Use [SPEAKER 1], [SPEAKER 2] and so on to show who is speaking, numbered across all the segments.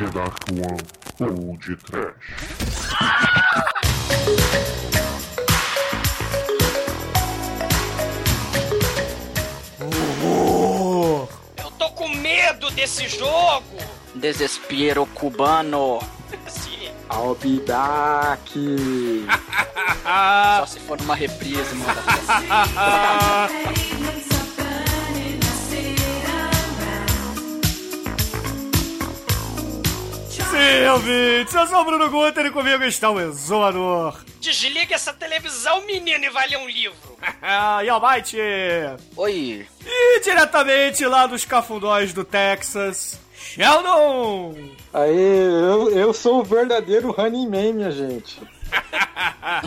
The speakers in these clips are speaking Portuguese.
[SPEAKER 1] The Dark One ou de Trash.
[SPEAKER 2] Eu tô com medo desse jogo!
[SPEAKER 3] Desespero cubano.
[SPEAKER 2] Sim.
[SPEAKER 4] I'll be back.
[SPEAKER 3] Só se for numa reprise, mano.
[SPEAKER 5] Sim, ouvintes, eu sou o Bruno Guter e comigo está o Exumador.
[SPEAKER 2] Desliga essa televisão, menino, e vai ler um livro.
[SPEAKER 5] Ah, e Almighty.
[SPEAKER 3] Oi.
[SPEAKER 5] E diretamente lá dos cafundóis do Texas, Sheldon.
[SPEAKER 4] Aí, eu, eu sou o verdadeiro Running Man, minha gente.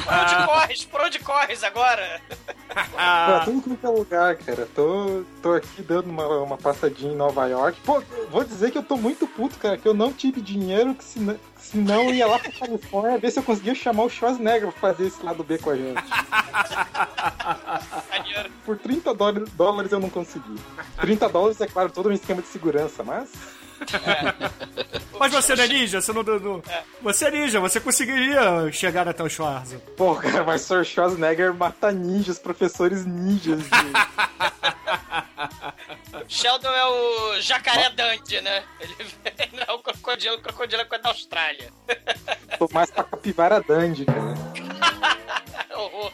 [SPEAKER 2] Por onde corres? Por onde corres agora?
[SPEAKER 4] Pra tudo quanto é lugar, cara. Tô, tô aqui dando uma, uma passadinha em Nova York. Pô, vou dizer que eu tô muito puto, cara, que eu não tive dinheiro, que senão, senão eu ia lá pra Califórnia ver se eu conseguia chamar o Schwarzenegger pra fazer esse lado B com a gente. Por 30 dólares, dólares eu não consegui. 30 dólares é claro, todo um esquema de segurança, mas.
[SPEAKER 5] Mas você não é ninja? Você não, não- Você é ninja, você conseguiria chegar até o Schwarza.
[SPEAKER 4] Pô, cara, mas o Schwarzenegger mata ninjas, professores ninjas.
[SPEAKER 2] Sheldon é o jacaré Dundee, né? Ele não é o crocodilo, o crocodilo é coisa da Austrália.
[SPEAKER 4] Tô mais pra capivara Dandy, cara.
[SPEAKER 2] Horror.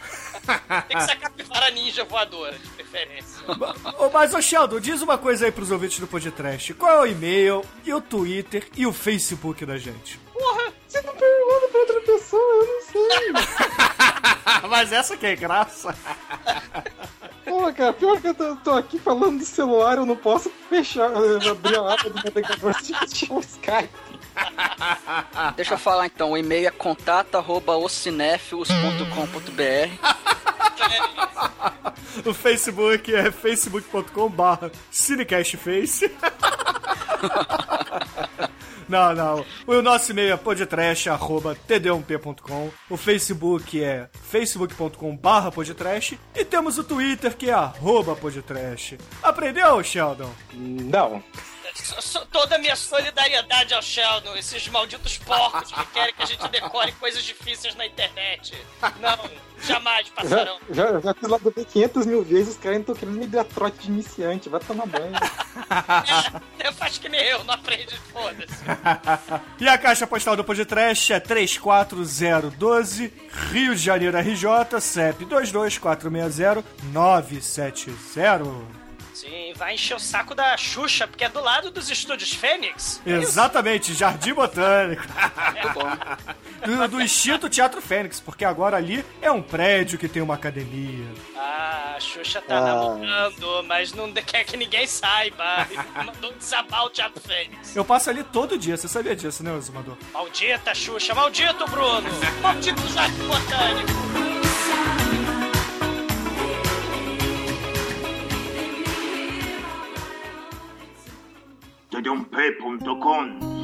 [SPEAKER 2] Tem que ser a capivara ninja voadora, de preferência.
[SPEAKER 5] Mas, ô Sheldon, diz uma coisa aí pros ouvintes do podcast. Qual é o e-mail, e o Twitter e o Facebook da gente?
[SPEAKER 2] Porra!
[SPEAKER 4] Você não pergunta pra outra pessoa, eu não sei.
[SPEAKER 5] Mas essa que é graça.
[SPEAKER 4] Pô, cara, pior que eu tô, aqui falando do celular, eu não posso fechar, abrir a aba do navegador sem fechar o Skype.
[SPEAKER 3] Deixa eu falar então, o e-mail é contato@ocinéfilos.com.br.
[SPEAKER 5] O Facebook é facebook.com barra cinecastface. Não, não. O nosso e-mail é podtrash.td1p.com. O Facebook é facebook.com barra podtrash. E temos o Twitter que é arroba podtrash. Aprendeu, Sheldon?
[SPEAKER 4] Não.
[SPEAKER 2] Toda a minha solidariedade ao Sheldon, esses malditos porcos que querem que a gente decore coisas difíceis na internet. Não, jamais passarão.
[SPEAKER 4] já, já fiz lá do B 500 mil vezes, os caras ainda estão querendo me dar trote de iniciante, vai tomar banho.
[SPEAKER 2] É, faz que nem eu, não aprende, foda-se.
[SPEAKER 5] E a caixa postal do Podtrash é 34012, Rio de Janeiro, RJ, CEP 22460-970.
[SPEAKER 2] Sim, vai encher o saco da Xuxa, porque é do lado dos estúdios Fênix. É?
[SPEAKER 5] Exatamente, Jardim Botânico.
[SPEAKER 3] Muito bom.
[SPEAKER 5] Do, do extinto Teatro Fênix, porque agora ali é um prédio que tem uma academia.
[SPEAKER 2] Ah, a Xuxa tá
[SPEAKER 4] Ah.
[SPEAKER 2] namorando, mas não quer que ninguém saiba. Mandou desabar o Teatro Fênix.
[SPEAKER 5] Eu passo ali todo dia, você sabia disso, né, Exumador?
[SPEAKER 2] Maldita Xuxa, maldito Bruno! Maldito Jardim Botânico!
[SPEAKER 6] td1p.com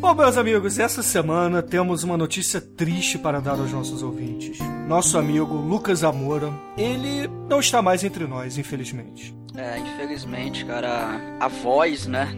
[SPEAKER 5] Bom, meus amigos, essa semana temos uma notícia triste para dar aos nossos ouvintes. Nosso amigo Lucas Amora, ele não está mais entre nós, infelizmente.
[SPEAKER 3] É, infelizmente, cara, a voz, né?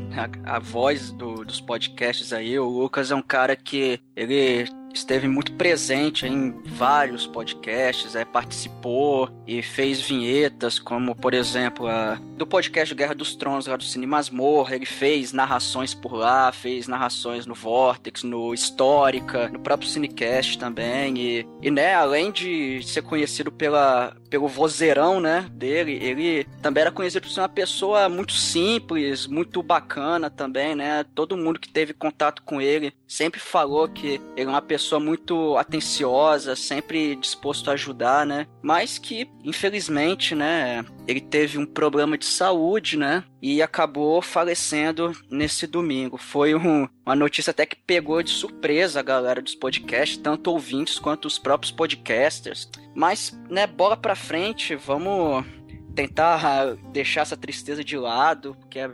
[SPEAKER 3] A, a voz do- dos podcasts aí, o Lucas é um cara que ele esteve muito presente em vários podcasts, é, participou e fez vinhetas, como, por exemplo, a, do podcast Guerra dos Tronos, lá do Cine Masmorra, ele fez narrações por lá, fez narrações no Vortex, no Histórica, no próprio Cinecast também, e, e né, além de ser conhecido pela, pelo vozeirão, né, dele, ele também era conhecido por ser uma pessoa muito simples, muito bacana também, né, todo mundo que teve contato com ele sempre falou que ele é uma pessoa muito atenciosa, sempre disposto a ajudar, né, mas que, infelizmente, né, ele teve um problema de saúde, né, e acabou falecendo nesse domingo. Foi um- uma notícia até que pegou de surpresa a galera dos podcasts, tanto ouvintes quanto os próprios podcasters. Mas, né, bola pra frente, vamos tentar deixar essa tristeza de lado, porque é,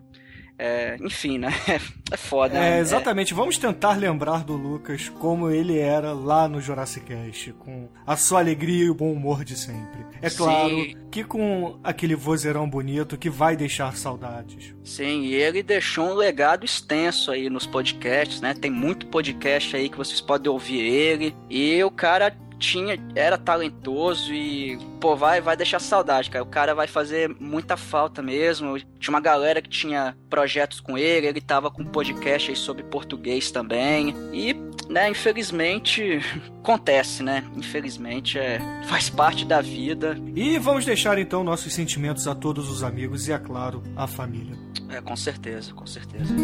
[SPEAKER 3] É, enfim, né? É foda.
[SPEAKER 5] É,
[SPEAKER 3] né?
[SPEAKER 5] exatamente. Vamos tentar lembrar do Lucas como ele era lá no Jurassic Cast, com a sua alegria e o bom humor de sempre. É claro
[SPEAKER 3] Sim.
[SPEAKER 5] que com aquele vozeirão bonito que vai deixar saudades.
[SPEAKER 3] Sim, e ele deixou um legado extenso aí nos podcasts, né? Tem muito podcast aí que vocês podem ouvir ele. E o cara tinha, era talentoso e, pô, vai, vai deixar saudade, cara. O cara vai fazer muita falta mesmo. Tinha uma galera que tinha projetos com ele, ele tava com podcast aí sobre português também. E, né, infelizmente, acontece, né? Infelizmente, é, faz parte da vida.
[SPEAKER 5] E vamos deixar então nossos sentimentos a todos os amigos e, é claro, à família.
[SPEAKER 3] É, com certeza, com certeza.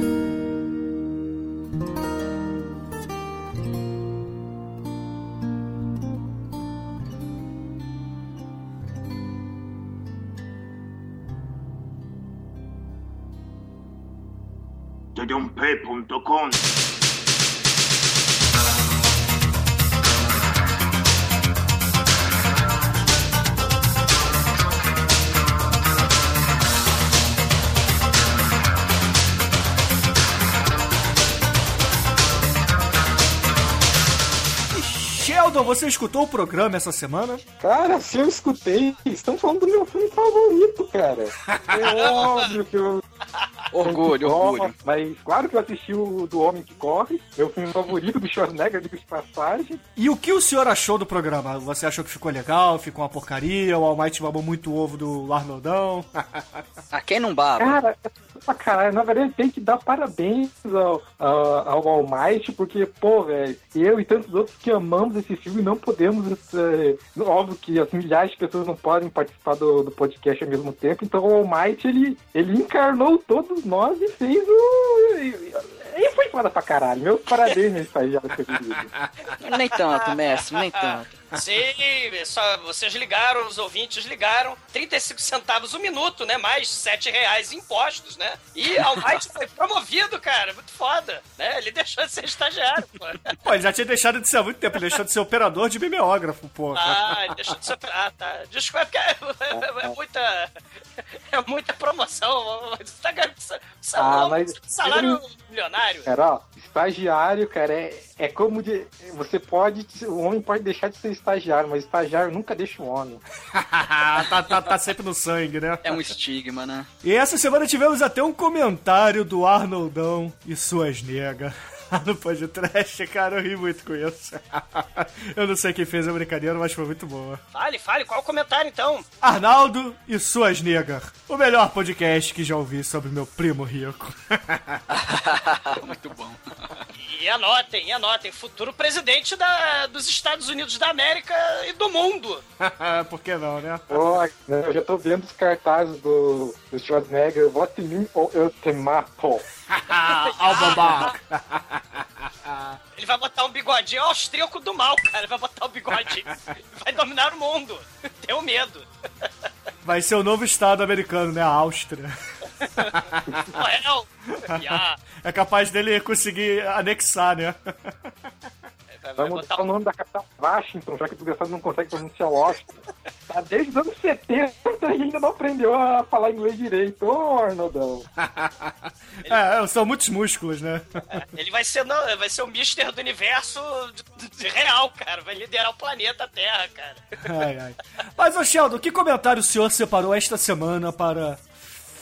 [SPEAKER 6] Tedump.com
[SPEAKER 5] Sheldon, você escutou o programa essa semana?
[SPEAKER 4] Cara, se eu escutei, estão falando do meu filme favorito, cara. É óbvio que eu.
[SPEAKER 3] Orgulho, orgulho.
[SPEAKER 4] Mas claro que eu assisti o do Homem que Corre, meu filme favorito do Schwarzenegger, de passagem.
[SPEAKER 5] E o que o senhor achou do programa? Você achou que ficou legal? Ficou uma porcaria? O Almighty babou muito o ovo do Arnoldão?
[SPEAKER 3] A quem não baba?
[SPEAKER 4] Cara, pra caralho, na verdade tem que dar parabéns ao, ao, ao All Might, porque, pô, velho, eu e tantos outros que amamos esse filme não podemos. é, óbvio que as milhares de pessoas não podem participar do, do podcast ao mesmo tempo, então o All Might ele, ele encarnou todos nós e fez o. Foi foda pra caralho. Meus parabéns nesse estagiário.
[SPEAKER 3] Nem tanto, mestre, nem tanto.
[SPEAKER 2] Sim, só vocês ligaram, os ouvintes ligaram, 35 centavos o minuto, né? Mais 7 reais em impostos, né? E Almighty foi promovido, cara, muito foda, né? Ele deixou de ser estagiário, pô.
[SPEAKER 5] Pô, ele já tinha deixado de ser há muito tempo, ele deixou de ser operador de mimeógrafo, pô.
[SPEAKER 2] Ah, ele deixou de ser... Ah, tá. Desculpa, é porque é, é muita... É muita promoção, você tá ganhando salário,
[SPEAKER 4] Ah, mas-
[SPEAKER 2] salário milionário.
[SPEAKER 4] Cara, ó, estagiário, cara, é, é como de. Você pode. O homem pode deixar de ser estagiário, mas estagiário nunca deixa o homem.
[SPEAKER 5] tá, tá, tá sempre no sangue, né?
[SPEAKER 3] É um estigma, né?
[SPEAKER 5] E essa semana tivemos até um comentário do Arnoldão e suas negas. No podcast, cara, eu ri muito com isso. Eu não sei quem fez a brincadeira, mas foi muito boa.
[SPEAKER 2] Fale, fale, qual o comentário então?
[SPEAKER 5] Arnaldo e suas negas. O melhor podcast que já ouvi sobre meu primo rico.
[SPEAKER 3] Muito bom.
[SPEAKER 2] E anotem, e anotem, futuro presidente da, dos Estados Unidos da América e do mundo.
[SPEAKER 5] Por que não, né?
[SPEAKER 4] Ó, né, eu já tô vendo os cartazes do, do Schwarzenegger. Vote em mim ou eu te mato.
[SPEAKER 5] Albabá.
[SPEAKER 2] Ele vai botar um bigodinho austríaco do mal, cara. Ele vai botar um bigodinho. vai dominar o mundo. Tenho medo.
[SPEAKER 5] Vai ser o novo estado americano, né? A Áustria. É capaz dele conseguir anexar, né?
[SPEAKER 2] Vai,
[SPEAKER 4] Vai mudar
[SPEAKER 2] botar
[SPEAKER 4] o nome da capital Washington, já que o desgraçado não consegue pronunciar Washington. Tá desde os anos 70 e ainda não aprendeu a falar inglês direito. Ô, Arnoldão.
[SPEAKER 5] É, são muitos músculos, né?
[SPEAKER 2] Ele vai ser, não, vai ser o Mister do universo de- de real, cara. Vai liderar o planeta Terra, cara.
[SPEAKER 5] Ai, ai. Mas, ô Sheldon, que comentário o senhor separou esta semana para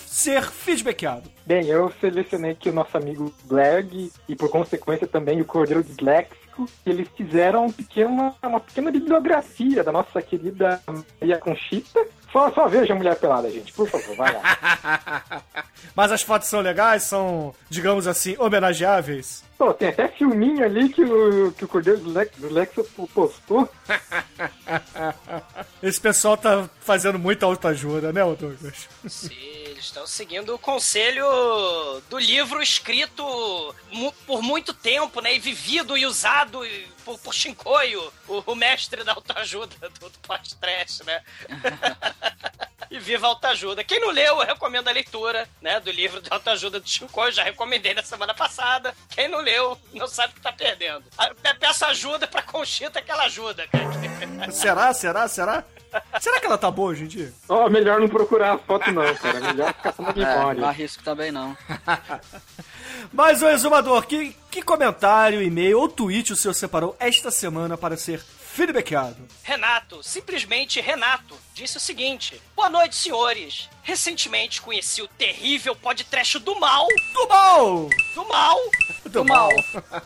[SPEAKER 5] ser feedbackado?
[SPEAKER 4] Bem, eu selecionei aqui o nosso amigo Blerg e, por consequência, também o Cordeiro Disléxico. Que Eles fizeram um pequeno- uma pequena bibliografia da nossa querida Maria Conchita. Só, só veja a mulher pelada, gente, por favor, vai lá.
[SPEAKER 5] Mas as fotos são legais, são, digamos assim, homenageáveis.
[SPEAKER 4] Pô, tem até filminho ali que o, que o Cordeiro Disléxico postou.
[SPEAKER 5] Esse pessoal tá fazendo muita autoajuda, né, Douglas?
[SPEAKER 2] Sim, estão seguindo o conselho do livro escrito mu- por muito tempo, né? E vivido e usado por, por Shinkoio, o, o mestre da autoajuda do, do podcast, né? e viva a autoajuda. Quem não leu, eu recomendo a leitura, né? Do livro de autoajuda do Shinkoio. Já recomendei na semana passada. Quem não leu, não sabe o que tá perdendo. Ah, pe- Peça ajuda pra Conchita que ela ajuda, cara.
[SPEAKER 5] Será, será, será? Será que ela tá boa hoje em dia?
[SPEAKER 4] Ó, melhor não procurar a foto não, cara. Melhor ficar só na
[SPEAKER 3] É, não
[SPEAKER 4] memória.
[SPEAKER 3] arrisco também não.
[SPEAKER 5] Mas, ô exumador, que, que comentário, e-mail ou tweet o senhor separou esta semana para ser feedbackado?
[SPEAKER 2] Renato, simplesmente Renato, disse o seguinte: Boa noite, senhores. Recentemente conheci o terrível podcast do mal.
[SPEAKER 5] Do mal!
[SPEAKER 2] Do mal.
[SPEAKER 5] Do mal.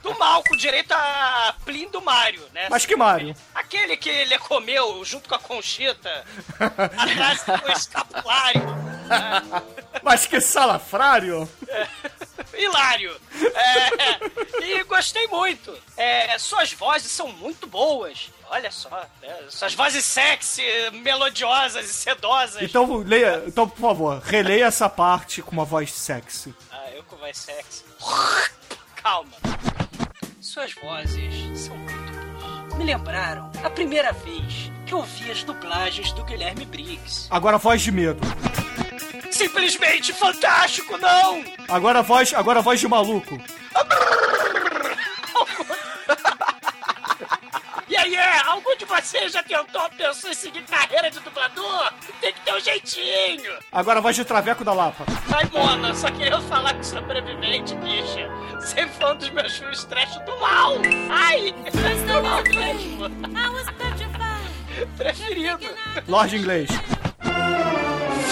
[SPEAKER 2] Do mal, com direito a Plin do Mário, né?
[SPEAKER 5] Mas que Mário?
[SPEAKER 2] Aquele que ele comeu junto com a Conchita, atrás do escapulário. né?
[SPEAKER 5] Mas que salafrário!
[SPEAKER 2] Hilário. É, e gostei muito. É, suas vozes são muito boas. Olha só, né? suas vozes sexy, melodiosas e sedosas.
[SPEAKER 5] Então, leia, então, por favor, releia essa parte com uma voz sexy.
[SPEAKER 2] Ah, eu com voz sexy. Calma. Suas vozes são muito boas. Me lembraram a primeira vez que eu vi as dublagens do Guilherme Briggs.
[SPEAKER 5] Agora voz de medo.
[SPEAKER 2] Simplesmente fantástico, não!
[SPEAKER 5] Agora voz, agora voz de maluco.
[SPEAKER 2] Algum de vocês já tentou, pensou em seguir carreira de dublador? Tem que ter um jeitinho!
[SPEAKER 5] Agora voz de traveco da Lapa.
[SPEAKER 2] Ai, Mona, só queria falar com sobrevivente, bicha. Sempre foi um dos meus filmes trash do mal. Ai, do mal mesmo. Preferido.
[SPEAKER 5] Lorde Inglês.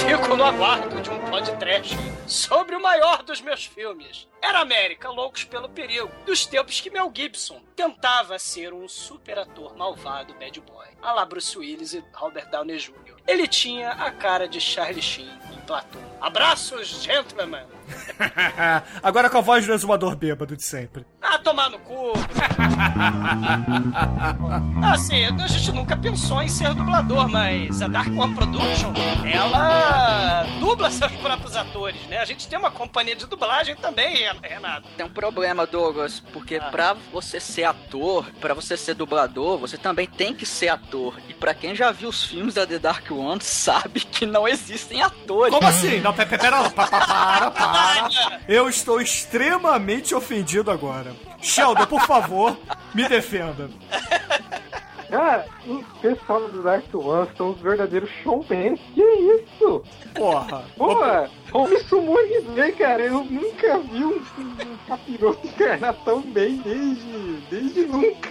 [SPEAKER 2] Fico no aguardo de um podcast sobre o maior dos meus filmes. Era América, Loucos pelo Perigo, dos tempos que Mel Gibson tentava ser um super ator malvado bad boy, a la Bruce Willis e Robert Downey Jr. Ele tinha a cara de Charlie Sheen em Platão. Abraços, gentlemen!
[SPEAKER 5] Agora com a voz do exumador bêbado de sempre.
[SPEAKER 2] Ah, tomar no cu! assim, a gente nunca pensou em ser dublador, mas a Dark One Production, ela dubla seus próprios atores, né? A gente tem uma companhia de dublagem também, Renato.
[SPEAKER 3] Tem um problema, Douglas, porque
[SPEAKER 2] Ah.
[SPEAKER 3] pra você ser ator, pra você ser dublador, você também tem que ser ator. E pra quem já viu os filmes da The Dark One, sabe que não existem atores.
[SPEAKER 5] Como assim? Não, pera, pera, para, para. Eu estou extremamente ofendido agora. Sheldon, por favor, me defenda.
[SPEAKER 4] Cara, o pessoal do Dark One são os verdadeiros showmen. Que isso?
[SPEAKER 5] Porra.
[SPEAKER 4] Porra, como isso muito bem, cara. Eu nunca vi um, um capiroto encarnar tão bem desde, desde nunca.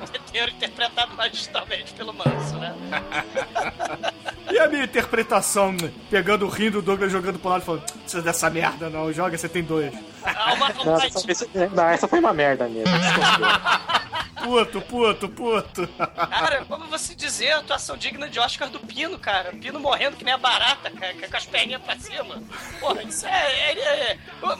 [SPEAKER 2] Mosqueteiro interpretado magistralmente pelo Manso, né?
[SPEAKER 5] E a minha interpretação, pegando o rim do Douglas jogando pro lado e falando: "Não precisa dessa merda, não. Joga, você tem dois.
[SPEAKER 2] Há uma
[SPEAKER 4] Não, essa- não, essa foi uma merda mesmo.
[SPEAKER 5] Puto, puto, puto.
[SPEAKER 2] Cara, como você dizer a atuação digna de Oscar do Pino, cara? Pino morrendo que nem a barata, cara, com as perninhas pra cima. Porra, isso é. é, é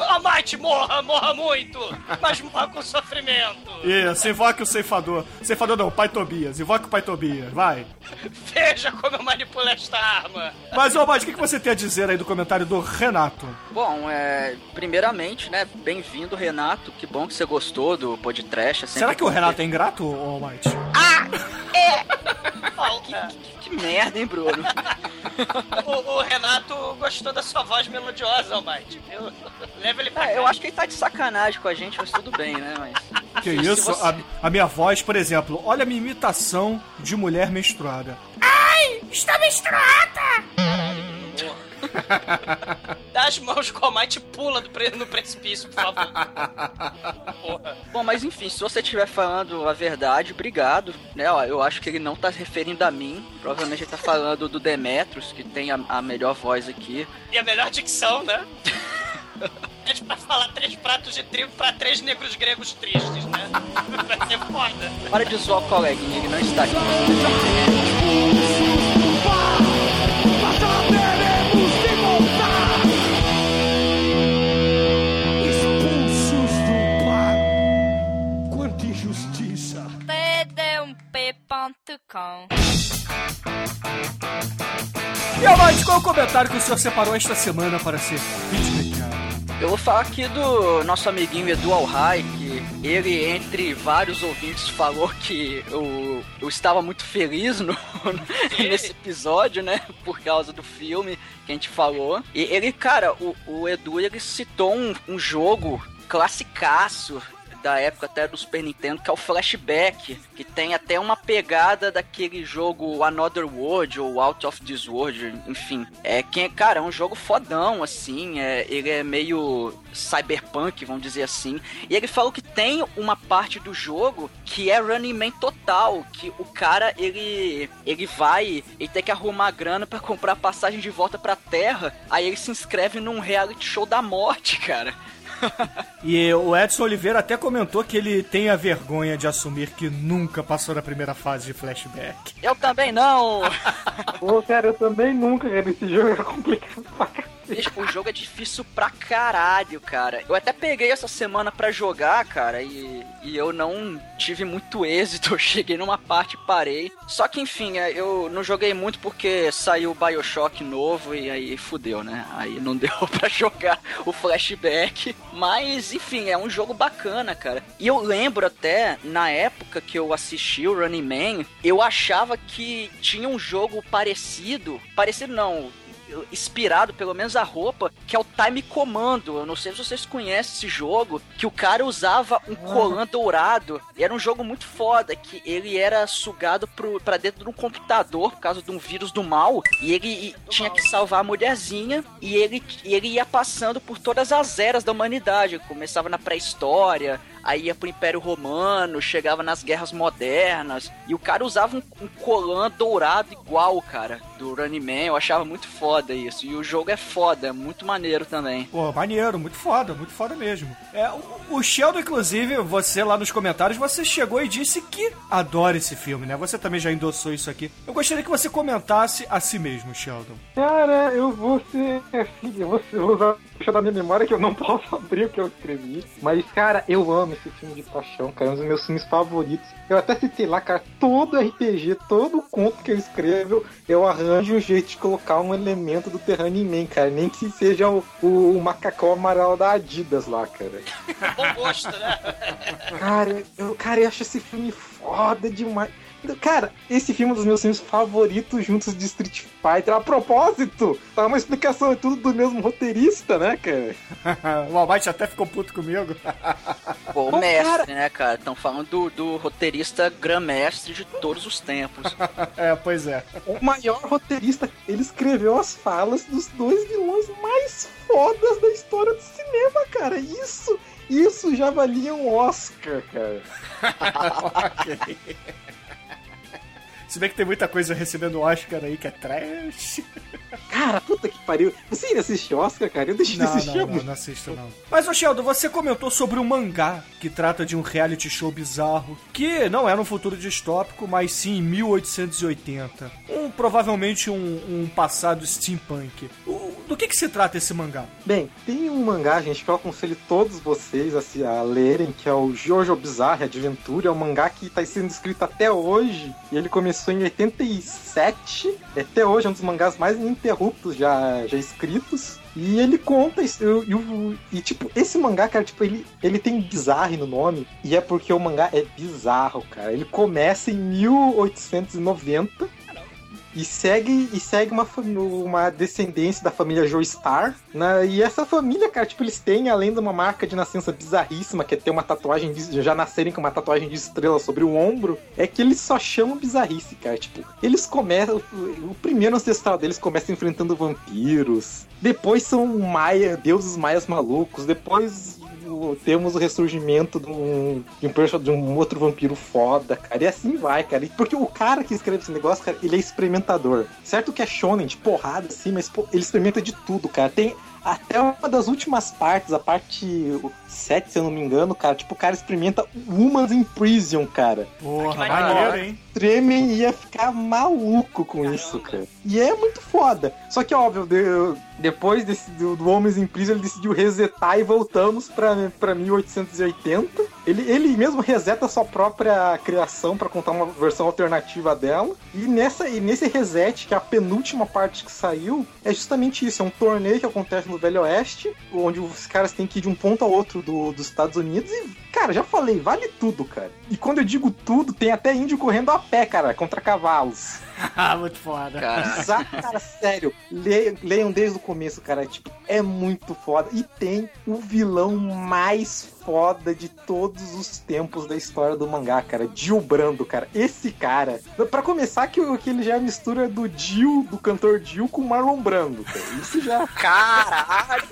[SPEAKER 2] Amate, morra, morra muito, mas morra com sofrimento.
[SPEAKER 5] Isso, invoque o ceifador. Ceifador não, o pai Tobias. Invoque o pai Tobias, vai.
[SPEAKER 2] Veja como eu manipulo esta arma.
[SPEAKER 5] Mas, ô, Mate, o que que você tem a dizer aí do comentário do Renato?
[SPEAKER 3] Bom, é, primeiramente, né, bem-vindo, Renato. Que bom que você gostou do podcast. é
[SPEAKER 5] Será que o Renato é ingrato, ô, Mate?
[SPEAKER 2] Ó,
[SPEAKER 3] Que, que- que merda, hein, Bruno?
[SPEAKER 2] o, o Renato gostou da sua voz melodiosa, Almighty, viu? Leva ele pra
[SPEAKER 3] Ah, eu acho que ele tá de sacanagem com a gente, mas tudo bem, né? Mas...
[SPEAKER 5] Que
[SPEAKER 3] Se
[SPEAKER 5] isso?
[SPEAKER 3] você-
[SPEAKER 5] A, a minha voz, por exemplo, olha a minha imitação de mulher menstruada.
[SPEAKER 2] Dá as mãos com o Almighty pula do pre- no precipício, por favor. Porra.
[SPEAKER 3] Bom, mas enfim, se você estiver falando a verdade, obrigado. Né? Ó, eu acho que ele não tá se referindo a mim. Provavelmente ele tá falando do Demetrius, que tem a, a melhor voz aqui.
[SPEAKER 2] E a melhor dicção, né? É pra falar três pratos de trigo pra três negros gregos tristes, né? Vai ser foda.
[SPEAKER 3] Para de zoar o coleguinha, ele não está aqui.
[SPEAKER 7] td1p.com
[SPEAKER 5] E, ô, Mate, qual é o comentário que o senhor separou esta semana para ser feedbackado?
[SPEAKER 3] Eu vou falar aqui do nosso amiguinho Edu Alhai, que ele, entre vários ouvintes, falou que eu, eu estava muito feliz no, nesse episódio, né? Por causa do filme que a gente falou. E ele, cara, o, o Edu, ele citou um, um jogo classicaço da época até do Super Nintendo, que é o Flashback, que tem até uma pegada daquele jogo Another World ou Out of This World, enfim. É que, cara, é um jogo fodão, assim, é, ele é meio cyberpunk, vamos dizer assim. E ele falou que tem uma parte do jogo que é Running Man total, que o cara, ele ele vai e tem que arrumar grana para comprar passagem de volta pra Terra, aí ele se inscreve num reality show da morte, cara.
[SPEAKER 5] E o Edson Oliveira até comentou que ele tem a vergonha de assumir que nunca passou da primeira fase de flashback.
[SPEAKER 3] Eu também não!
[SPEAKER 4] Pô, cara, eu também nunca, cara. Esse jogo é complicado pra caralho.
[SPEAKER 3] O jogo é difícil pra caralho, cara. Eu até peguei essa semana pra jogar, cara, e, e eu não tive muito êxito. Eu cheguei numa parte e parei. Só que, enfim, é, eu não joguei muito porque saiu o Bioshock novo e aí fudeu, né? Aí não deu pra jogar o flashback. Mas, enfim, é um jogo bacana, cara. E eu lembro até, na época que eu assisti o Running Man, eu achava que tinha um jogo parecido. Parecido não, inspirado, pelo menos a roupa, que é o Time Commando. Eu não sei se vocês conhecem esse jogo, que o cara usava um colã dourado. E era um jogo muito foda, que ele era sugado pro, pra dentro de um computador por causa de um vírus do mal. E ele e tinha que salvar a mulherzinha. E ele, e ele ia passando por todas as eras da humanidade. Começava na pré-história, aí ia pro Império Romano, chegava nas guerras modernas, e o cara usava um, um colã dourado igual, cara, do Running Man, eu achava muito foda isso, e o jogo é foda, é muito maneiro também.
[SPEAKER 5] Pô, maneiro, muito foda, muito foda mesmo. É, o, o Sheldon, inclusive, você lá nos comentários, você chegou e disse que adora esse filme, né? Você também já endossou isso aqui. Eu gostaria que você comentasse a si mesmo, Sheldon.
[SPEAKER 4] Cara, eu vou ser assim, eu vou, ser- eu vou usar puxa da minha memória que eu não posso abrir o que eu escrevi. Mas, cara, eu amo esse filme de paixão, cara. É um dos meus filmes favoritos. Eu até citei lá, cara, todo RPG, todo conto que eu escrevo, eu arranjo um jeito de colocar um elemento do Terrani Man, cara. Nem que seja o, o, o macacão amarelo da Adidas lá, cara.
[SPEAKER 2] Bom gosto, né?
[SPEAKER 4] Cara, eu, cara, eu acho esse filme foda demais. Cara, esse filme é um dos meus filmes favoritos juntos de Street Fighter. A propósito, tá uma explicação, é tudo do mesmo roteirista, né, cara?
[SPEAKER 5] o Almighty até ficou puto comigo.
[SPEAKER 3] Pô, o mestre,
[SPEAKER 4] cara-
[SPEAKER 3] né, cara? Estão falando do, do roteirista grã-mestre de todos os tempos.
[SPEAKER 5] é, pois é.
[SPEAKER 4] O maior roteirista, ele escreveu as falas dos dois vilões mais fodas da história do cinema, cara. Isso, isso já valia um Oscar, cara.
[SPEAKER 5] ok. Se bem que tem muita coisa recebendo Oscar aí que é trash.
[SPEAKER 4] Cara, puta que pariu. Você ainda assiste Oscar, cara? Eu deixei de
[SPEAKER 5] Não,
[SPEAKER 4] assistir.
[SPEAKER 5] não, não, não assisto não. Mas, ô Sheldon, você comentou sobre um mangá que trata de um reality show bizarro, que não é no futuro distópico, mas sim em 1880. Um, provavelmente um, um passado steampunk. O- do que que se trata esse mangá?
[SPEAKER 4] Bem, tem um mangá, gente, que eu aconselho todos vocês a, se- a lerem, que é o Jojo Bizarre Adventure. É um mangá que está sendo escrito até hoje. E ele começou em 87. e Até hoje é um dos mangás mais ininterruptos já, já escritos. E ele conta isso. E, e tipo, esse mangá, cara, tipo, ele, ele tem bizarre no nome. E é porque o mangá é bizarro, cara. Ele começa em 1890 e segue e segue uma, uma descendência da família Joestar. Né? E essa família, cara, tipo, eles têm, além de uma marca de nascença bizarríssima, que é ter uma tatuagem, de, já nascerem com uma tatuagem de estrela sobre o ombro, é que eles só chamam bizarrice, cara. Tipo, eles começam. O, primeiro ancestral deles começa enfrentando vampiros. Depois são maia, deuses maias malucos. Depois temos o ressurgimento de um, de um, de um outro vampiro foda, cara. E assim vai, cara. E Porque o cara que escreve esse negócio, cara, ele é experimentador. Certo que é shonen, de porrada, assim, mas pô, ele experimenta de tudo, cara. Tem até uma das últimas partes, a parte 7, se eu não me engano, cara. Tipo, o cara experimenta Humans in Prison, cara.
[SPEAKER 5] Porra,
[SPEAKER 2] maneiro,
[SPEAKER 5] hein?
[SPEAKER 4] Tremen ia ficar maluco com isso, cara. E é muito foda. Só que, óbvio, de- depois desse, do, do Homens em Prison, ele decidiu resetar e voltamos pra, pra 1880. Ele, ele mesmo reseta a sua própria criação pra contar uma versão alternativa dela. E, nessa, e nesse reset, que é a penúltima parte que saiu, é justamente isso. É um torneio que acontece no Velho Oeste, onde os caras têm que ir de um ponto a outro do- dos Estados Unidos e, cara, Cara, já falei, vale tudo, cara. E quando eu digo tudo, tem até índio correndo a pé, cara, contra cavalos.
[SPEAKER 5] Ah, muito foda.
[SPEAKER 3] Cara,
[SPEAKER 4] Exato, cara, sério. Le- leiam desde o começo, cara. Tipo, é muito foda. E tem o vilão mais foda de todos os tempos da história do mangá, cara. Jill Brando, cara. Esse cara. Pra começar, que, que ele já é a mistura do Jill, do cantor Jill, com o Marlon Brando, cara. Isso já.
[SPEAKER 2] Caralho,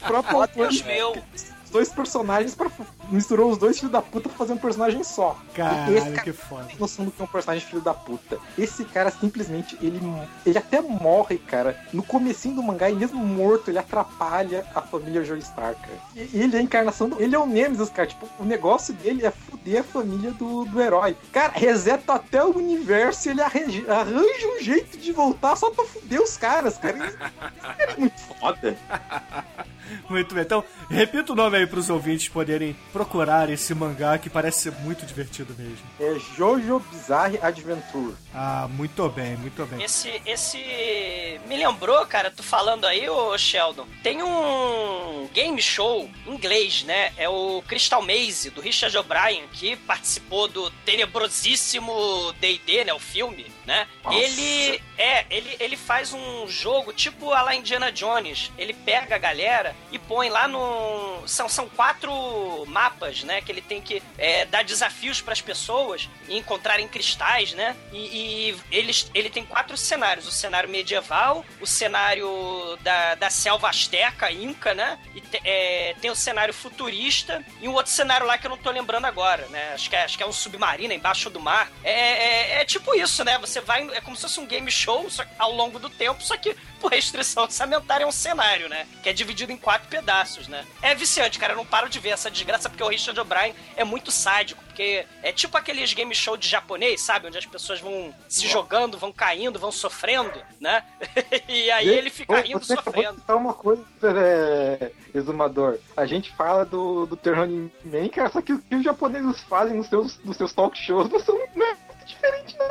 [SPEAKER 4] O próprio autor
[SPEAKER 2] meu.
[SPEAKER 4] Os dois personagens pra, misturou os dois filhos da puta pra fazer um personagem só. Esse
[SPEAKER 5] Caralho,
[SPEAKER 4] cara
[SPEAKER 5] que foda.
[SPEAKER 4] tem noção do que é um personagem filho da puta. Esse cara simplesmente, ele, ele até morre, cara. No comecinho do mangá, e mesmo morto, ele atrapalha a família Joestar, cara. E- Ele é a encarnação do... Ele é o Nemesis, cara. Tipo, o negócio dele é fuder a família do, do herói. Cara, reseta até o universo e ele arranja, arranja um jeito de voltar só pra fuder os caras, cara. Isso é muito foda.
[SPEAKER 5] Muito bem. Então, repita o nome aí pros ouvintes poderem procurar esse mangá que parece ser muito divertido mesmo.
[SPEAKER 4] É Jojo Bizarre Adventure.
[SPEAKER 5] Ah, muito bem, muito bem.
[SPEAKER 2] Esse, esse me lembrou, cara, tu falando aí, ô Sheldon, tem um game show inglês, né? É o Crystal Maze, do Richard O'Brien, que participou do tenebrosíssimo D&D, né? O filme, né? Ele, é, ele, ele faz um jogo tipo a lá Indiana Jones. Ele pega a galera e põe lá no... São, são quatro mapas, né? Que ele tem que é, dar desafios para as pessoas e encontrarem cristais, né? E, e eles, ele tem quatro cenários: o cenário medieval, o cenário da, da selva asteca, inca, né? E te- é, tem o cenário futurista e um outro cenário lá que eu não tô lembrando agora, né? Acho que é, acho que é um submarino embaixo do mar. É, é, é tipo isso, né? Você vai. É como se fosse um game show só que ao longo do tempo, só que por restrição orçamentária é um cenário, né? Que é dividido em quatro pedaços, né? É viciante, cara. Eu não paro de ver essa desgraça porque o Richard O'Brien é muito sádico. Porque é tipo aqueles game show de japonês, sabe? Onde as pessoas vão se jogando, vão caindo, vão sofrendo, né? e aí ele fica
[SPEAKER 4] Ô,
[SPEAKER 2] rindo,
[SPEAKER 4] você
[SPEAKER 2] sofrendo.
[SPEAKER 4] falar uma coisa, é, exumador. A gente fala do, do Terrani Man, cara, só que o que os japoneses fazem nos seus, nos seus talk shows não são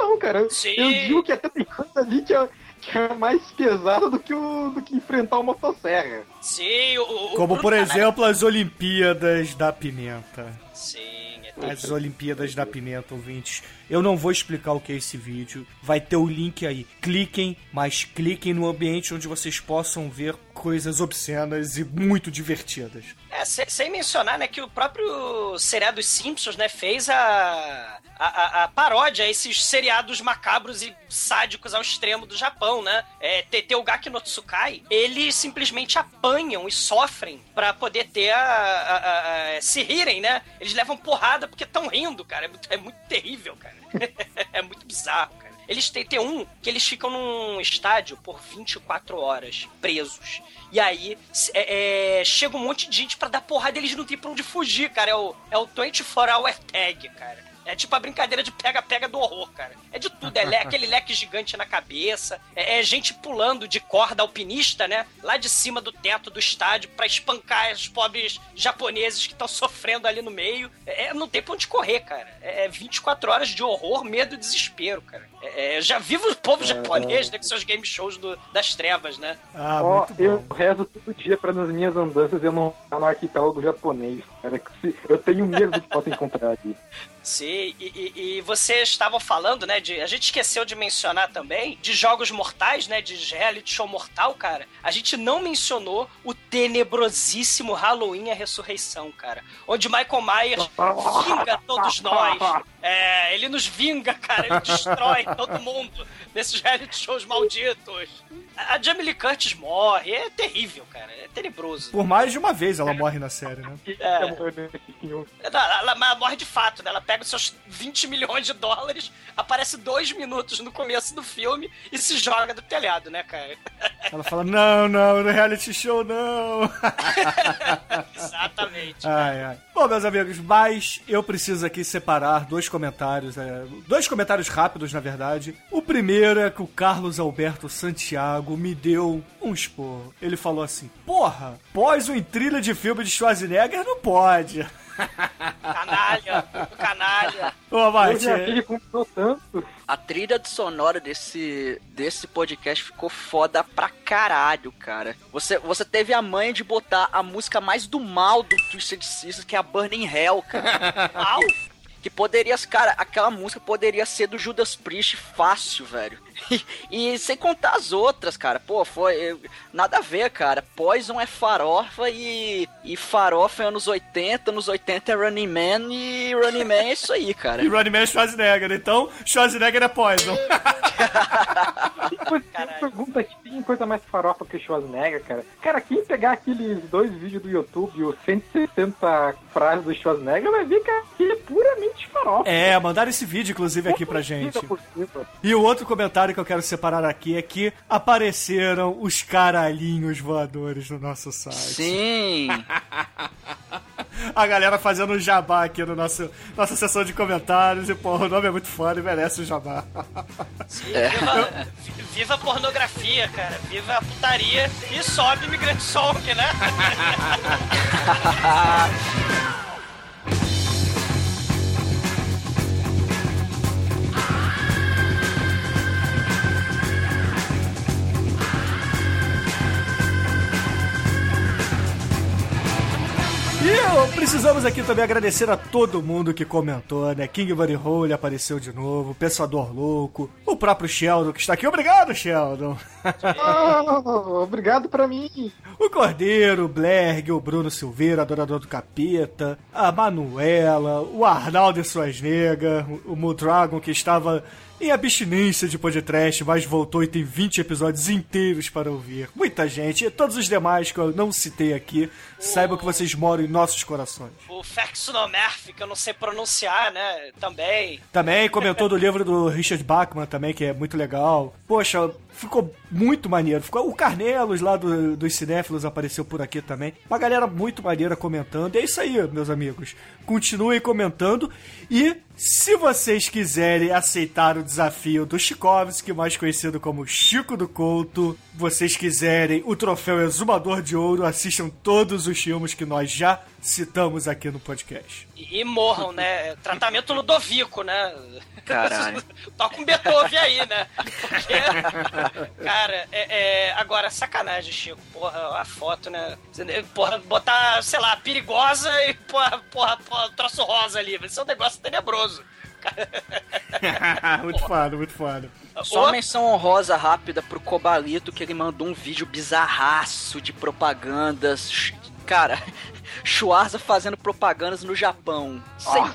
[SPEAKER 4] não cara.
[SPEAKER 2] Sim.
[SPEAKER 4] Eu digo que até tem coisa ali que é, que é mais pesada do que, o, do que enfrentar uma motosserra.
[SPEAKER 2] Sim, o, o
[SPEAKER 5] Como,
[SPEAKER 2] Bruno
[SPEAKER 5] por
[SPEAKER 2] Canalha-
[SPEAKER 5] exemplo, as Olimpíadas da Pimenta.
[SPEAKER 2] Sim, é
[SPEAKER 5] As Olimpíadas da Pimenta, ouvintes. Eu não vou explicar o que é esse vídeo. Vai ter o link aí. Cliquem, mas cliquem no ambiente onde vocês possam ver coisas obscenas e muito divertidas.
[SPEAKER 2] É, se- sem mencionar, né, que o próprio seriado Simpsons, né, fez a, a, a- paródia a esses seriados macabros e sádicos ao extremo do Japão, né? É, te- tem o Gaki no Tsukai, eles simplesmente apanham e sofrem pra poder ter a- a- a- se rirem, né? Eles levam porrada porque estão rindo, cara. É muito, é muito terrível, cara. é muito bizarro, cara. Eles têm, tem um que eles ficam num estádio por 24 horas presos. E aí é, é, chega um monte de gente pra dar porrada eles não têm pra onde fugir, cara. É o, é o 24 Hour Tag, cara. É tipo a brincadeira de pega-pega do horror, cara. É de tudo. É le- aquele leque gigante na cabeça. É, é gente pulando de corda alpinista, né? Lá de cima do teto do estádio pra espancar os pobres japoneses que estão sofrendo ali no meio. É, não tem pra onde correr, cara. É, é 24 horas de horror, medo e desespero, cara. É, é, já vivo o povo japonês, né? Com seus game shows do- das trevas, né?
[SPEAKER 5] Ah, muito
[SPEAKER 4] eu
[SPEAKER 5] bom.
[SPEAKER 4] rezo todo dia pra nas minhas andanças eu não estar no arquipélago japonês, cara. que se- Eu tenho medo do que possa encontrar ali.
[SPEAKER 2] Sim, e, e, e vocês estavam falando, né? De, a gente esqueceu de mencionar também de jogos mortais, né? De reality show mortal, cara. A gente não mencionou o tenebrosíssimo Halloween a Ressurreição, cara. Onde Michael Myers vinga todos nós. É, ele nos vinga, cara. Ele destrói todo mundo nesses reality shows malditos. A Jamie Lee Curtis morre. É terrível, cara. É tenebroso.
[SPEAKER 5] Por mais de uma vez ela morre na série, né?
[SPEAKER 2] É. Ela, ela- ela morre de fato, né? Ela pega os seus 20 milhões de dólares, aparece dois minutos no começo do filme e se joga do telhado, né, cara?
[SPEAKER 5] Ela fala: Não, não, no reality show não.
[SPEAKER 2] Exatamente.
[SPEAKER 5] Ai, ai. Bom, meus amigos, mas eu preciso aqui separar dois comentários. é, dois comentários rápidos, na verdade. O primeiro é que o Carlos Alberto Santiago me deu um esporro. Ele falou assim: Porra, pós o trilha de filme de Schwarzenegger não pode.
[SPEAKER 2] Canalha, canalha.
[SPEAKER 5] Ô,
[SPEAKER 4] vi que conquistou tanto.
[SPEAKER 3] A trilha sonora desse, desse podcast ficou foda pra caralho, cara. Você, você teve a manha de botar a música mais do mal do Twisted Sisters, que é a Burning Hell, cara.
[SPEAKER 2] Au!
[SPEAKER 3] Que poderia, cara, aquela música poderia ser do Judas Priest fácil, velho. E, e sem contar as outras, cara. Pô, foi. Nada a ver, cara. Poison é farofa e. E farofa é anos 80, anos 80 é Running Man e Running Man é isso aí, cara.
[SPEAKER 5] e Running Man é Schwarzenegger, então Schwarzenegger é Poison.
[SPEAKER 4] Eu pergunta que tem coisa mais farofa que o Schwarzenegger, cara. Cara, quem pegar aqueles dois vídeos do YouTube, os 160 frases do Schwarzenegger, vai ver que aquilo é puramente farofa.
[SPEAKER 5] É, mandaram esse vídeo, inclusive, aqui pra gente. E o outro comentário que eu quero separar aqui é que apareceram os caralhinhos voadores no nosso site.
[SPEAKER 3] Sim.
[SPEAKER 5] A galera fazendo um jabá aqui no nosso nossa sessão de comentários. E, porra, o nome é muito foda e merece o jabá.
[SPEAKER 2] Sim, viva, vi- viva a pornografia, cara. Viva a putaria e sobe Imigrante Song, né?
[SPEAKER 5] precisamos aqui também agradecer a todo mundo que comentou, né? King Buddy Hole apareceu de novo, Pensador Louco, o próprio Sheldon que está aqui. Obrigado, Sheldon!
[SPEAKER 4] Ah, obrigado pra mim.
[SPEAKER 5] O Cordeiro, o Blerg, o Bruno Silveira, adorador do capeta, a Manuela, o Arnaldo e suas negas, o Mudragon que estava em abstinência de podcast, mas voltou e tem 20 episódios inteiros para ouvir. Muita gente, e todos os demais que eu não citei aqui, saibam que vocês moram em nossos corações.
[SPEAKER 2] O Faxonomerf, que eu não sei pronunciar, né? Também.
[SPEAKER 5] Também comentou do livro do Richard Bachman também, que é muito legal. Poxa, ficou muito maneiro. Ficou, o Carnelos lá do- dos cinéfilos apareceu por aqui também. Uma galera muito maneira comentando. E é isso aí, meus amigos. Continuem comentando. E se vocês quiserem aceitar o desafio do Chikovski, mais conhecido como Chico do Couto, vocês quiserem o troféu Exumador de Ouro, assistam todos os filmes que nós já citamos aqui no podcast.
[SPEAKER 2] E, e morram, né? Tratamento Ludovico, né?
[SPEAKER 3] Caralho.
[SPEAKER 2] Toca um Beethoven aí, né? Porque, cara, é, é- agora, sacanagem, Chico. Porra, a foto, né? Porra, botar, sei lá, perigosa e porra, porra, porra troço rosa ali. Vai ser um negócio tenebroso.
[SPEAKER 5] muito foda, muito foda.
[SPEAKER 3] Só uma menção honrosa rápida pro Cobalito, que ele mandou um vídeo bizarraço de propagandas. Cara, Schwarza fazendo propagandas no Japão. Sem-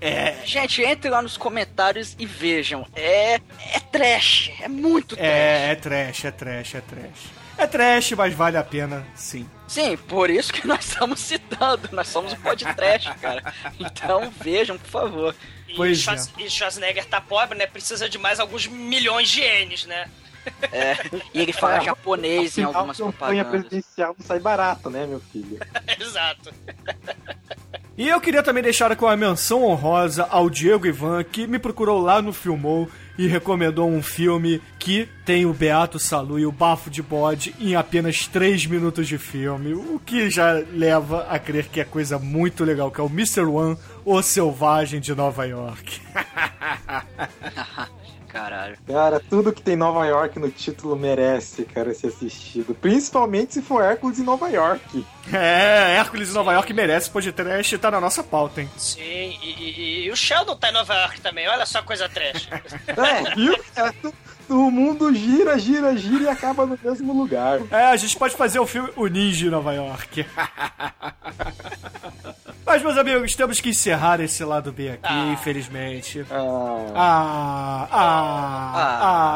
[SPEAKER 5] É,
[SPEAKER 3] Gente, entre lá nos comentários e vejam. É, é trash, é muito trash.
[SPEAKER 5] é, é trash, é trash, é trash. É trash, mas vale a pena, sim.
[SPEAKER 3] Sim, por isso que nós estamos citando. Nós somos um podcast, cara. Então vejam, por favor.
[SPEAKER 2] E,
[SPEAKER 5] Pois
[SPEAKER 2] Schwarz- e Schwarzenegger tá pobre, né? Precisa de mais alguns milhões de ienes, né?
[SPEAKER 3] É, e ele fala japonês em algumas
[SPEAKER 4] campanha
[SPEAKER 3] propagandas.
[SPEAKER 4] presidencial não sai barato, né, meu filho?
[SPEAKER 2] Exato.
[SPEAKER 5] E eu queria também deixar com a menção honrosa ao Diego Ivan, que me procurou lá no Filmou e recomendou um filme que tem o Beato Salu e o Bafo de Bode em apenas 3 minutos de filme, o que já leva a crer que é coisa muito legal, que é o Mr. One, o Selvagem de Nova York.
[SPEAKER 3] Caralho.
[SPEAKER 4] Cara, tudo que tem Nova York no título merece, cara, ser assistido. Principalmente se for Hércules em Nova York.
[SPEAKER 5] É, Hércules em Nova York merece podcast e tá na nossa pauta, hein?
[SPEAKER 2] Sim, e, e- e o Sheldon tá em Nova York também. Olha só coisa trash.
[SPEAKER 4] É, viu? cara? Tu- o mundo gira, gira, gira e acaba no mesmo lugar.
[SPEAKER 5] É, a gente pode fazer o filme O Ninja em Nova York. Mas, meus amigos, temos que encerrar esse lado B aqui,
[SPEAKER 2] Ah.
[SPEAKER 5] infelizmente.
[SPEAKER 4] Ah,
[SPEAKER 5] Ah, ah, ah.
[SPEAKER 3] Ah,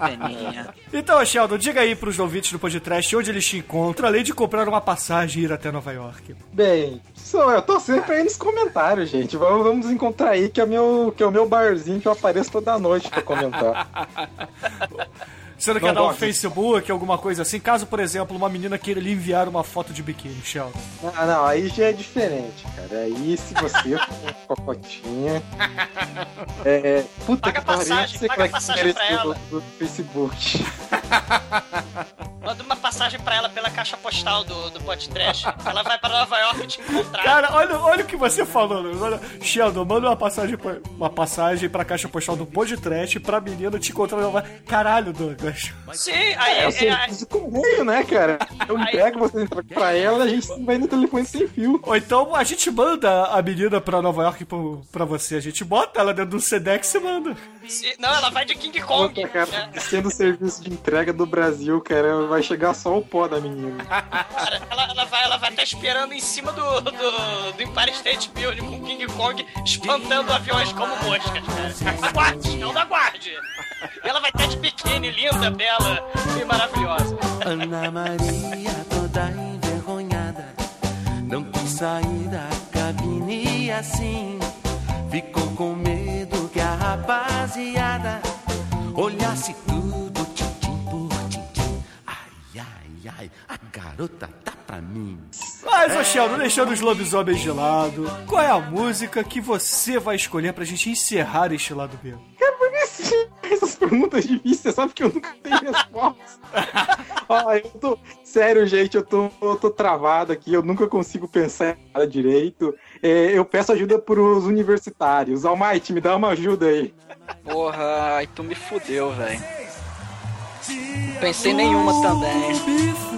[SPEAKER 3] peninha.
[SPEAKER 5] Então, Sheldon, diga aí pros ouvintes do podcast onde eles te encontram, além de comprar uma passagem e ir até Nova York.
[SPEAKER 4] bem, sou eu tô sempre aí nos comentários, gente. Vamos, vamos encontrar aí que é, meu, que é o meu barzinho que eu apareço toda noite pra comentar.
[SPEAKER 5] Você não,
[SPEAKER 4] Não
[SPEAKER 5] quer dar um. Facebook, alguma coisa assim? Caso, por exemplo, uma menina queira lhe enviar uma foto de biquíni, Sheldon.
[SPEAKER 4] Ah, não, aí já é diferente, cara. Aí se você for com a fotinha. É. Puta
[SPEAKER 2] Paga
[SPEAKER 4] que pariu,
[SPEAKER 2] passagem,
[SPEAKER 4] não sei
[SPEAKER 2] paga
[SPEAKER 4] é que
[SPEAKER 2] passagem pra ela.
[SPEAKER 4] do, do Facebook.
[SPEAKER 2] Manda uma passagem passagem pra ela pela caixa postal do, do podcast. ela vai pra Nova York te encontrar.
[SPEAKER 5] Cara, olha, olha o que você falou. né? Agora, Sheldon, manda uma passagem pra, uma passagem pra caixa postal do podcast pra menina te encontrar na Nova Caralho, Douglas.
[SPEAKER 2] Sim, aí,
[SPEAKER 4] É
[SPEAKER 2] é,
[SPEAKER 4] serviço correio, né, cara? Eu
[SPEAKER 2] Aí-
[SPEAKER 4] entrego, você entrega pra ela, a gente vai no telefone sem fio.
[SPEAKER 5] Ou então a gente manda a menina pra Nova York pro, pra você. A gente bota ela dentro do Sedex e manda.
[SPEAKER 2] Se- não, ela vai de King Kong.
[SPEAKER 4] Puta, cara,
[SPEAKER 2] É,
[SPEAKER 4] sendo o serviço de entrega do Brasil, cara, vai chegar só o pó da menina.
[SPEAKER 2] cara, ela, ela vai ela vai estar esperando em cima do, do, do Empire State Building com King Kong espantando aviões como moscas, cara. Aguarde, não aguarde. Ela vai estar de biquíni, linda, bela e maravilhosa.
[SPEAKER 7] Ana Maria, toda envergonhada, não quis sair da cabine assim. Ficou com medo rapaziada olhasse tudo tintim por tintim. Ai, ai, ai, a garota tá pra mim.
[SPEAKER 5] Mas, ô Sheldon, deixando os lobisomens de lado, qual é a música que você vai escolher pra gente encerrar este lado B?
[SPEAKER 4] Essas perguntas difíceis? Você sabe que eu nunca tenho resposta. Ó, eu tô. Sério, gente, eu tô, eu tô travado aqui, eu nunca consigo pensar nada direito. É, eu peço ajuda pros universitários. Almighty, me dá uma ajuda aí.
[SPEAKER 3] Porra, ai, tu me fudeu, velho. Pensei nenhuma também.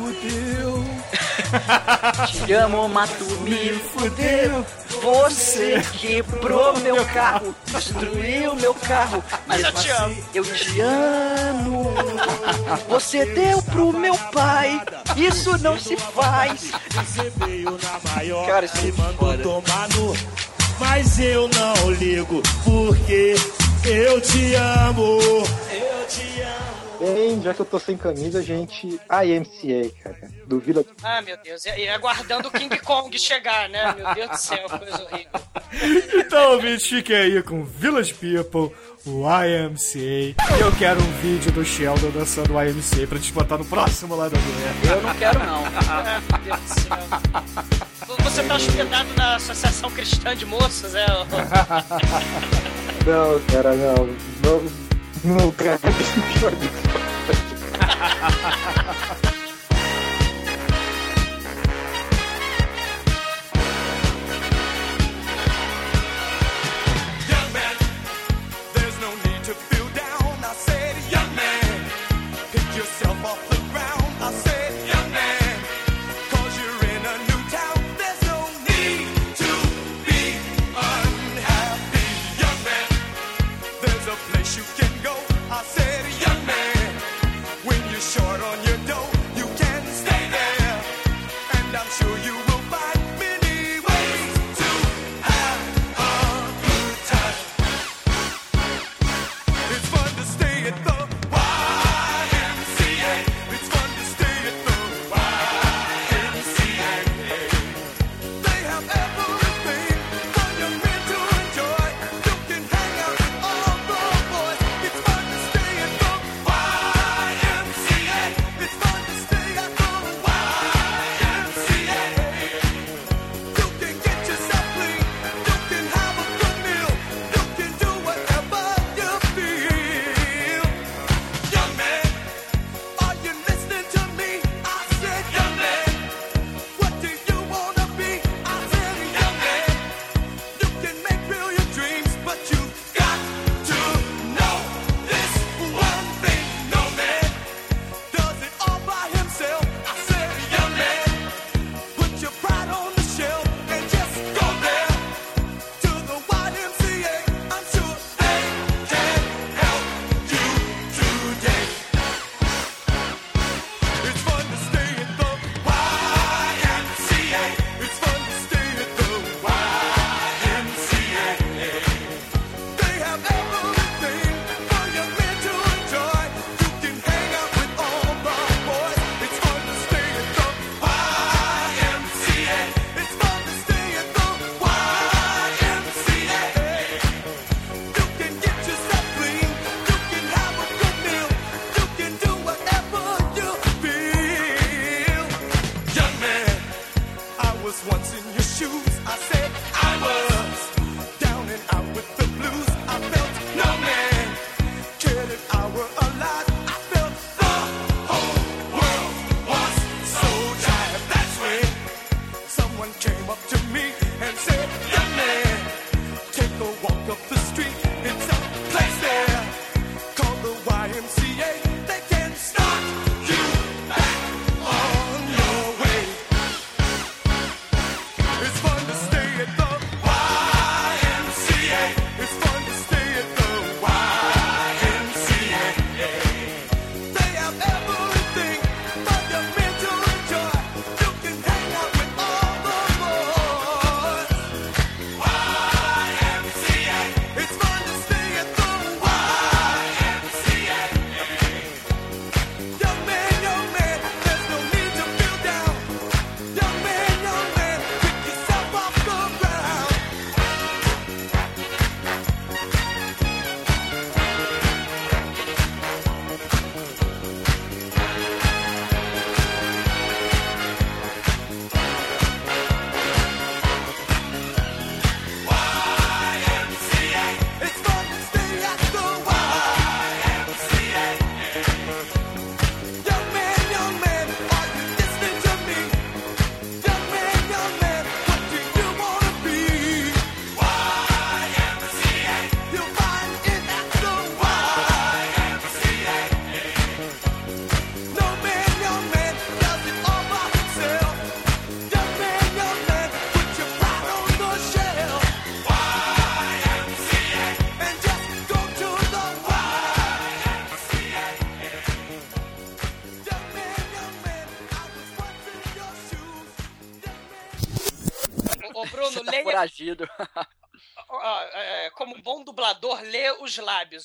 [SPEAKER 3] Te amo, mas tu me fudeu. Você quebrou meu carro, destruiu meu carro.
[SPEAKER 2] Mas eu te amo.
[SPEAKER 3] assim, Eu te amo. Você deu pro meu pai. Isso não se faz.
[SPEAKER 6] Você veio na maior
[SPEAKER 3] Cara, isso é
[SPEAKER 6] mandou
[SPEAKER 3] foda.
[SPEAKER 6] tomar no. Mas eu não ligo, porque eu te amo.
[SPEAKER 4] Bem, já que eu tô sem camisa, gente, IMCA, cara, do Vila.
[SPEAKER 2] Ah, meu Deus. E aguardando o King Kong chegar, né? Meu Deus do céu, coisa horrível.
[SPEAKER 5] Então, ouvintes, fiquem aí com Village People, o IMCA. E eu quero um vídeo do Sheldon dançando o IMCA pra te botar no próximo lado B.
[SPEAKER 3] Eu não quero, não.
[SPEAKER 2] Ah, meu Deus do céu. Você tá hospedado na Associação Cristã de Moças, é?
[SPEAKER 4] Não, cara, não. Não, não cara, pior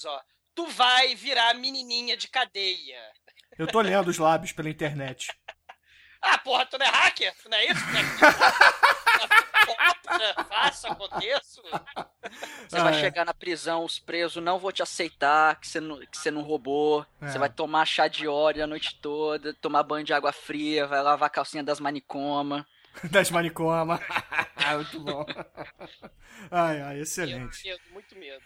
[SPEAKER 2] lábios, ó. Tu vai virar menininha de cadeia.
[SPEAKER 5] Eu tô lendo os lábios pela internet.
[SPEAKER 2] Ah, porra, tu não é hacker? Tu não é isso? Tu não é... Faça, aconteço.
[SPEAKER 3] Você vai
[SPEAKER 5] Ah, é.
[SPEAKER 3] chegar na prisão, os presos não vão te aceitar, que você não, que você não roubou.
[SPEAKER 5] É.
[SPEAKER 3] Você vai tomar chá de óleo a noite toda, tomar banho de água fria, vai lavar a calcinha das manicomas.
[SPEAKER 5] Das manicomas. Muito bom. Ai, ai,
[SPEAKER 2] Medo,
[SPEAKER 5] excelente.
[SPEAKER 2] medo, muito medo.